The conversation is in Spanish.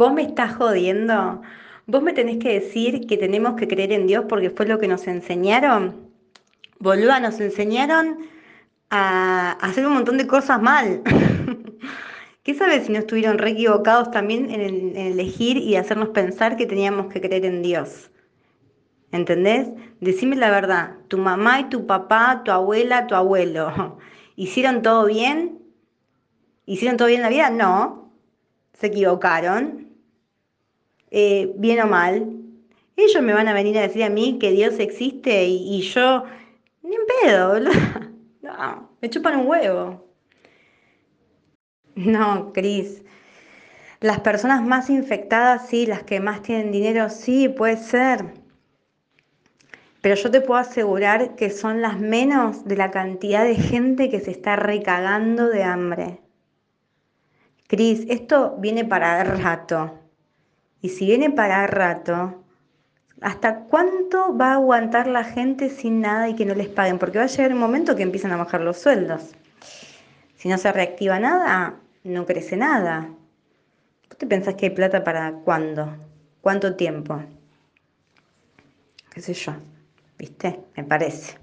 ¿Vos me estás jodiendo? ¿Vos me tenés que decir que tenemos que creer en Dios porque fue lo que nos enseñaron? Boluda, nos enseñaron a hacer un montón de cosas mal. ¿Qué sabes si no estuvieron re equivocados también en, en elegir y hacernos pensar que teníamos que creer en Dios? ¿Entendés? Decime la verdad, tu mamá y tu papá, tu abuela, tu abuelo, ¿hicieron todo bien? ¿Hicieron todo bien en la vida? No. Se equivocaron. Eh, bien o mal. Ellos me van a venir a decir a mí que Dios existe y, yo, ni en pedo. No, me chupan un huevo. No, Cris. Las personas más infectadas, sí, las que más tienen dinero, sí, puede ser. Pero yo te puedo asegurar que son las menos de la cantidad de gente que se está recagando de hambre. Cris, esto viene para rato. Y si viene para rato, ¿hasta cuánto va a aguantar la gente sin nada y que no les paguen? Porque va a llegar un momento que empiezan a bajar los sueldos. Si no se reactiva nada, no crece nada. ¿Vos te pensás que hay plata para cuándo? ¿Cuánto tiempo? ¿Qué sé yo? ¿Viste? Me parece.